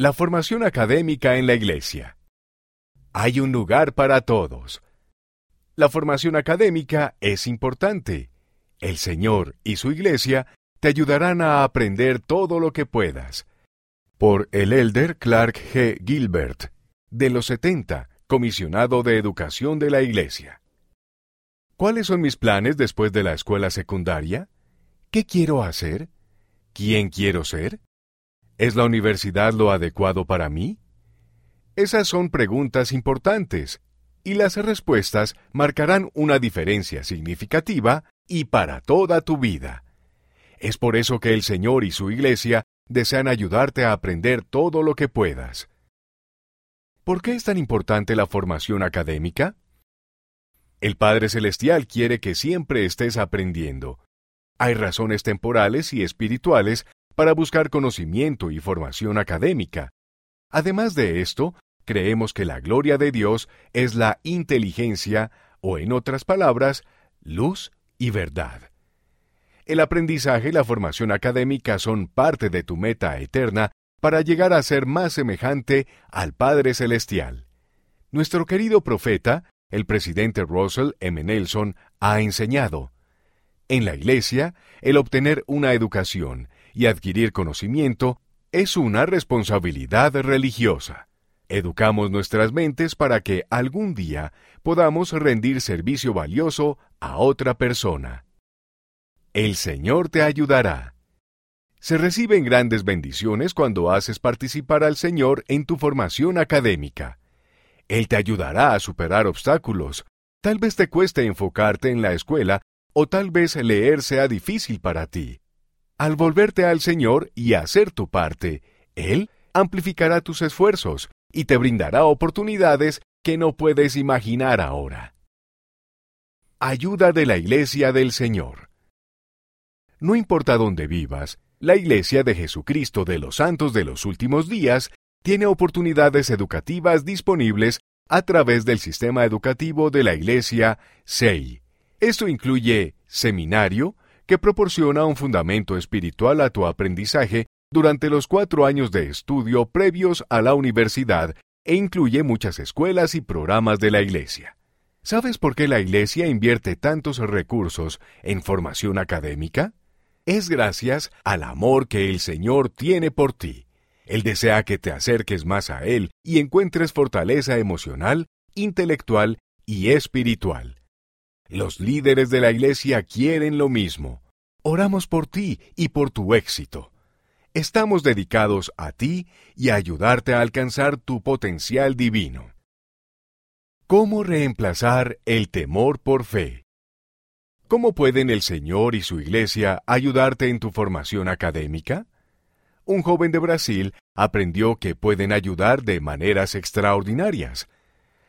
La formación académica en la Iglesia. Hay un lugar para todos. La formación académica es importante. El Señor y su Iglesia te ayudarán a aprender todo lo que puedas. Por el elder Clark G. Gilbert, de los 70, comisionado de educación de la Iglesia. ¿Cuáles son mis planes después de la escuela secundaria? ¿Qué quiero hacer? ¿Quién quiero ser? ¿Es la universidad lo adecuado para mí? Esas son preguntas importantes, y las respuestas marcarán una diferencia significativa y para toda tu vida. Es por eso que el Señor y su Iglesia desean ayudarte a aprender todo lo que puedas. ¿Por qué es tan importante la formación académica? El Padre Celestial quiere que siempre estés aprendiendo. Hay razones temporales y espirituales para buscar conocimiento y formación académica. Además de esto, creemos que la gloria de Dios es la inteligencia, o en otras palabras, luz y verdad. El aprendizaje y la formación académica son parte de tu meta eterna para llegar a ser más semejante al Padre Celestial. Nuestro querido profeta, el presidente Russell M. Nelson, ha enseñado. En la Iglesia, el obtener una educación y adquirir conocimiento es una responsabilidad religiosa. Educamos nuestras mentes para que algún día podamos rendir servicio valioso a otra persona. El Señor te ayudará. Se reciben grandes bendiciones cuando haces participar al Señor en tu formación académica. Él te ayudará a superar obstáculos. Tal vez te cueste enfocarte en la escuela o tal vez leer sea difícil para ti. Al volverte al Señor y hacer tu parte, Él amplificará tus esfuerzos y te brindará oportunidades que no puedes imaginar ahora. Ayuda de la Iglesia del Señor. No importa dónde vivas, la Iglesia de Jesucristo de los Santos de los Últimos Días tiene oportunidades educativas disponibles a través del sistema educativo de la Iglesia SEI. Esto incluye seminario, que proporciona un fundamento espiritual a tu aprendizaje durante los cuatro años de estudio previos a la universidad e incluye muchas escuelas y programas de la Iglesia. ¿Sabes por qué la Iglesia invierte tantos recursos en formación académica? Es gracias al amor que el Señor tiene por ti. Él desea que te acerques más a Él y encuentres fortaleza emocional, intelectual y espiritual. Los líderes de la Iglesia quieren lo mismo. Oramos por ti y por tu éxito. Estamos dedicados a ti y a ayudarte a alcanzar tu potencial divino. ¿Cómo reemplazar el temor por fe? ¿Cómo pueden el Señor y su Iglesia ayudarte en tu formación académica? Un joven de Brasil aprendió que pueden ayudar de maneras extraordinarias.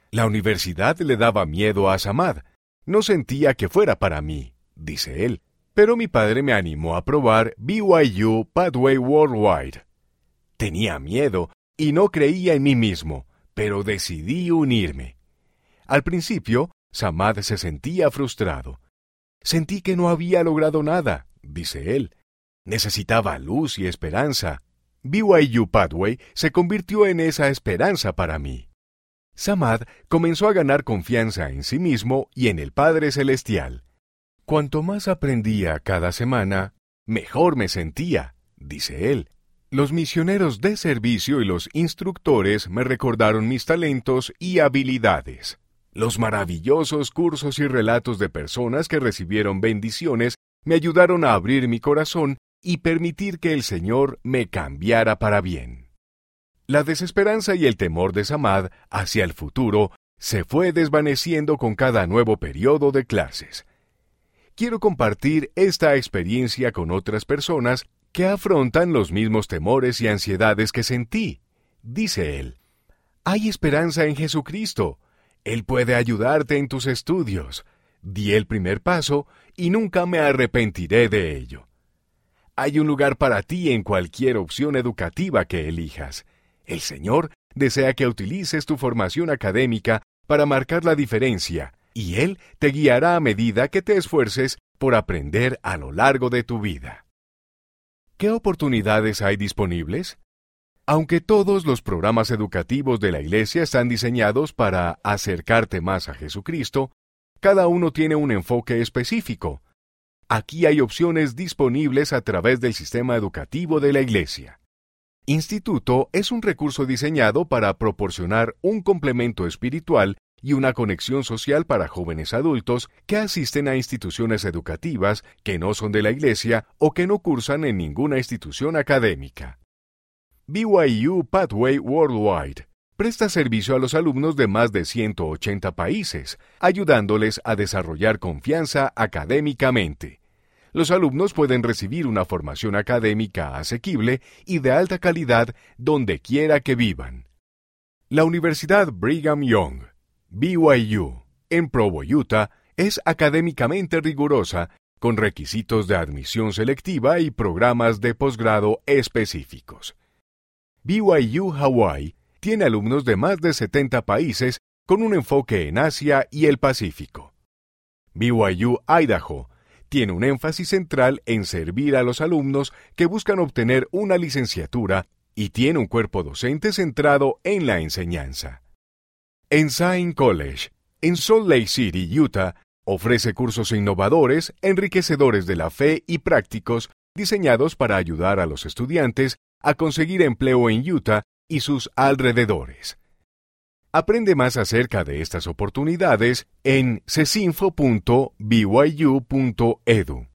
La universidad le daba miedo a Samad. No sentía que fuera para mí, dice él pero mi padre me animó a probar BYU Pathway Worldwide. Tenía miedo y no creía en mí mismo, pero decidí unirme. Al principio, Samad se sentía frustrado. Sentí que no había logrado nada, dice él. Necesitaba luz y esperanza. BYU Pathway se convirtió en esa esperanza para mí. Samad comenzó a ganar confianza en sí mismo y en el Padre Celestial. Cuanto más aprendía cada semana, mejor me sentía, dice él. Los misioneros de servicio y los instructores me recordaron mis talentos y habilidades. Los maravillosos cursos y relatos de personas que recibieron bendiciones me ayudaron a abrir mi corazón y permitir que el Señor me cambiara para bien. La desesperanza y el temor de Samad hacia el futuro se fue desvaneciendo con cada nuevo periodo de clases quiero compartir esta experiencia con otras personas que afrontan los mismos temores y ansiedades que sentí. Dice él, hay esperanza en Jesucristo. Él puede ayudarte en tus estudios. Di el primer paso y nunca me arrepentiré de ello. Hay un lugar para ti en cualquier opción educativa que elijas. El Señor desea que utilices tu formación académica para marcar la diferencia y Él te guiará a medida que te esfuerces por aprender a lo largo de tu vida. ¿Qué oportunidades hay disponibles? Aunque todos los programas educativos de la Iglesia están diseñados para acercarte más a Jesucristo, cada uno tiene un enfoque específico. Aquí hay opciones disponibles a través del sistema educativo de la Iglesia. Instituto es un recurso diseñado para proporcionar un complemento espiritual y una conexión social para jóvenes adultos que asisten a instituciones educativas que no son de la Iglesia o que no cursan en ninguna institución académica. BYU Pathway Worldwide presta servicio a los alumnos de más de 180 países, ayudándoles a desarrollar confianza académicamente. Los alumnos pueden recibir una formación académica asequible y de alta calidad donde quiera que vivan. La Universidad Brigham Young, BYU, en Provo, Utah, es académicamente rigurosa, con requisitos de admisión selectiva y programas de posgrado específicos. BYU Hawaii tiene alumnos de más de 70 países con un enfoque en Asia y el Pacífico. BYU Idaho tiene un énfasis central en servir a los alumnos que buscan obtener una licenciatura y tiene un cuerpo docente centrado en la enseñanza. Ensign College, en Salt Lake City, Utah, ofrece cursos innovadores, enriquecedores de la fe y prácticos diseñados para ayudar a los estudiantes a conseguir empleo en Utah y sus alrededores. Aprende más acerca de estas oportunidades en cesinfo.byu.edu.